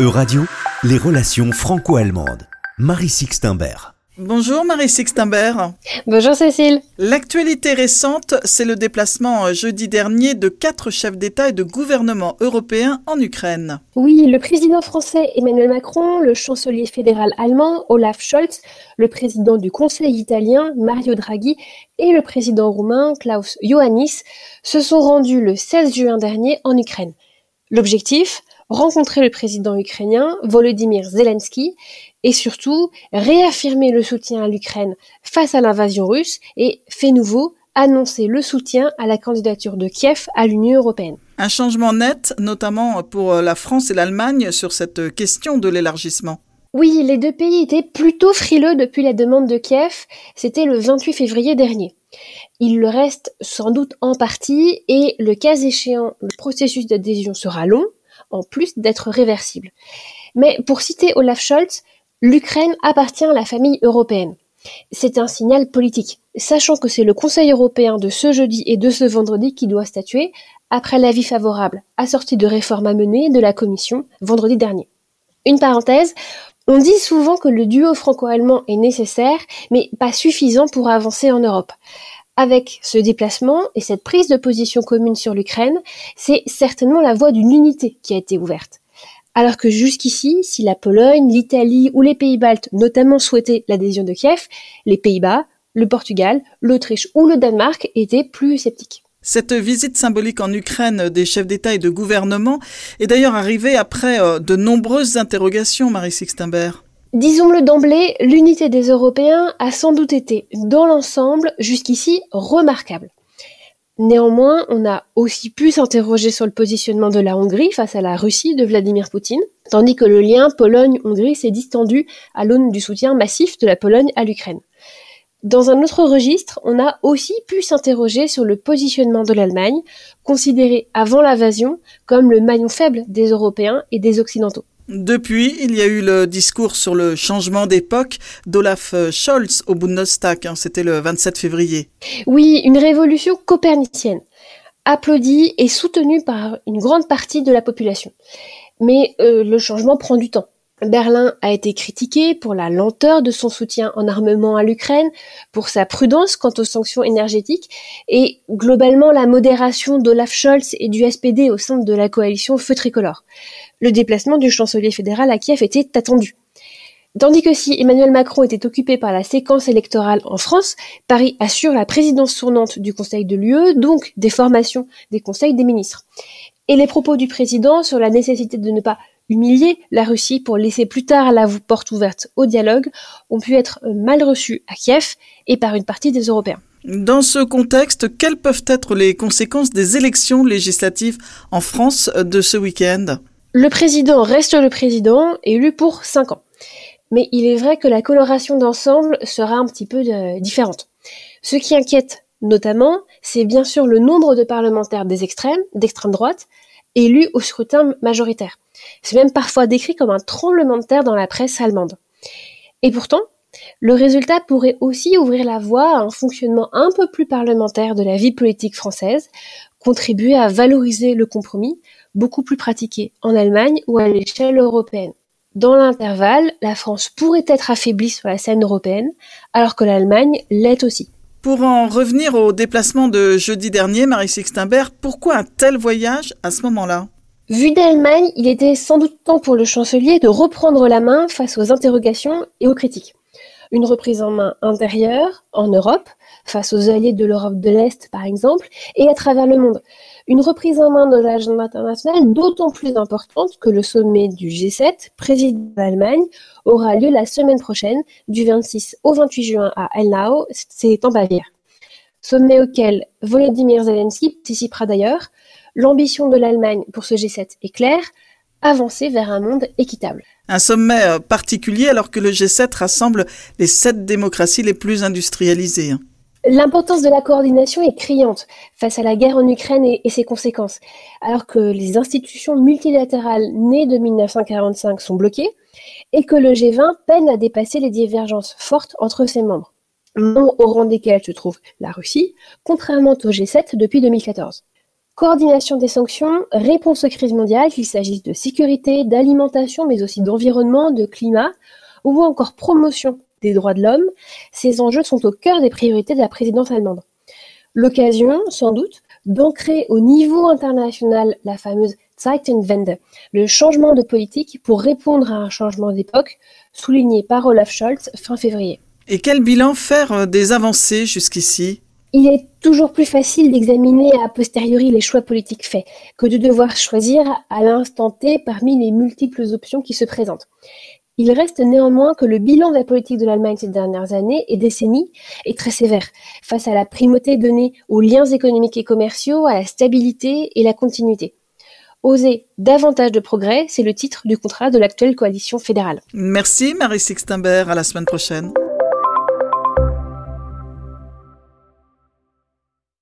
E-Radio, les relations franco-allemandes. Marie Sixtimbert. Bonjour Marie Sixtimbert. Bonjour Cécile. L'actualité récente, c'est le déplacement euh, jeudi dernier de quatre chefs d'État et de gouvernement européens en Ukraine. Oui, le président français Emmanuel Macron, le chancelier fédéral allemand Olaf Scholz, le président du Conseil italien Mario Draghi et le président roumain Klaus Iohannis se sont rendus le 16 juin dernier en Ukraine. L'objectif? Rencontrer le président ukrainien Volodymyr Zelensky et surtout réaffirmer le soutien à l'Ukraine face à l'invasion russe et, fait nouveau, annoncer le soutien à la candidature de Kiev à l'Union européenne. Un changement net, notamment pour la France et l'Allemagne, sur cette question de l'élargissement. Oui, les deux pays étaient plutôt frileux depuis la demande de Kiev, c'était le 28 février dernier. Il le reste sans doute en partie et le cas échéant, le processus d'adhésion sera long, en plus d'être réversible. Mais pour citer Olaf Scholz, l'Ukraine appartient à la famille européenne. C'est un signal politique, sachant que c'est le Conseil européen de ce jeudi et de ce vendredi qui doit statuer après l'avis favorable assorti de réformes à mener de la Commission vendredi dernier. Une parenthèse, on dit souvent que le duo franco-allemand est nécessaire, mais pas suffisant pour avancer en Europe. Avec ce déplacement et cette prise de position commune sur l'Ukraine, c'est certainement la voie d'une unité qui a été ouverte. Alors que jusqu'ici, si la Pologne, l'Italie ou les pays baltes notamment souhaitaient l'adhésion de Kiev, les Pays-Bas, le Portugal, l'Autriche ou le Danemark étaient plus sceptiques. Cette visite symbolique en Ukraine des chefs d'État et de gouvernement est d'ailleurs arrivée après euh, de nombreuses interrogations, Marie Sixtimbert. Disons-le d'emblée, l'unité des Européens a sans doute été, dans l'ensemble, jusqu'ici remarquable. Néanmoins, on a aussi pu s'interroger sur le positionnement de la Hongrie face à la Russie de Vladimir Poutine, tandis que le lien Pologne-Hongrie s'est distendu à l'aune du soutien massif de la Pologne à l'Ukraine. Dans un autre registre, on a aussi pu s'interroger sur le positionnement de l'Allemagne, considéré avant l'invasion comme le maillon faible des Européens et des Occidentaux. Depuis, il y a eu le discours sur le changement d'époque d'Olaf Scholz au Bundestag, hein, c'était le 27 février. Oui, une révolution copernicienne, applaudie et soutenue par une grande partie de la population. Mais euh, le changement prend du temps. Berlin a été critiqué pour la lenteur de son soutien en armement à l'Ukraine, pour sa prudence quant aux sanctions énergétiques et globalement la modération d'Olaf Scholz et du SPD au sein de la coalition feu tricolore. Le déplacement du chancelier fédéral à Kiev était attendu. Tandis que si Emmanuel Macron était occupé par la séquence électorale en France, Paris assure la présidence tournante du Conseil de l'UE, donc des formations des conseils des ministres. Et les propos du président sur la nécessité de ne pas humilier la Russie pour laisser plus tard la porte ouverte au dialogue ont pu être mal reçus à Kiev et par une partie des Européens. Dans ce contexte, quelles peuvent être les conséquences des élections législatives en France de ce week-end? Le président reste le président, élu pour 5 ans. Mais il est vrai que la coloration d'ensemble sera un petit peu euh, différente. Ce qui inquiète notamment, c'est bien sûr le nombre de parlementaires des extrêmes, d'extrême droite, élus au scrutin majoritaire. C'est même parfois décrit comme un tremblement de terre dans la presse allemande. Et pourtant, le résultat pourrait aussi ouvrir la voie à un fonctionnement un peu plus parlementaire de la vie politique française, contribuer à valoriser le compromis, beaucoup plus pratiqué en Allemagne ou à l'échelle européenne. Dans l'intervalle, la France pourrait être affaiblie sur la scène européenne, alors que l'Allemagne l'est aussi. Pour en revenir au déplacement de jeudi dernier, Marie Sixtimbert, pourquoi un tel voyage à ce moment-là? Vu d'Allemagne, il était sans doute temps pour le chancelier de reprendre la main face aux interrogations et aux critiques. Une reprise en main intérieure, en Europe, face aux alliés de l'Europe de l'Est par exemple, et à travers le monde. Une reprise en main de l'agenda international d'autant plus importante que le sommet du G7, président d'Allemagne, aura lieu la semaine prochaine, du 26 au 28 juin à Elnau, c'est en Bavière. Sommet auquel Volodymyr Zelensky participera d'ailleurs. L'ambition de l'Allemagne pour ce G7 est claire, avancer vers un monde équitable. Un sommet euh, particulier alors que le G7 rassemble les sept démocraties les plus industrialisées. Hein. L'importance de la coordination est criante face à la guerre en Ukraine et, ses conséquences. Alors que les institutions multilatérales nées de 1945 sont bloquées et que le G20 peine à dépasser les divergences fortes entre ses membres, non au rang desquels se trouve la Russie, contrairement au G7 depuis 2014. Coordination des sanctions, réponse aux crises mondiales, qu'il s'agisse de sécurité, d'alimentation, mais aussi d'environnement, de climat, ou encore promotion des droits de l'homme, ces enjeux sont au cœur des priorités de la présidence allemande. L'occasion, sans doute, d'ancrer au niveau international la fameuse Zeitenwende, le changement de politique pour répondre à un changement d'époque, souligné par Olaf Scholz fin février. Et quel bilan faire euh, des avancées jusqu'ici? Il est toujours plus facile d'examiner a posteriori les choix politiques faits que de devoir choisir à l'instant T parmi les multiples options qui se présentent. Il reste néanmoins que le bilan de la politique de l'Allemagne ces dernières années et décennies est très sévère face à la primauté donnée aux liens économiques et commerciaux, à la stabilité et la continuité. Oser davantage de progrès, c'est le titre du contrat de l'actuelle coalition fédérale. Merci Marie Sixtenberg, à la semaine prochaine.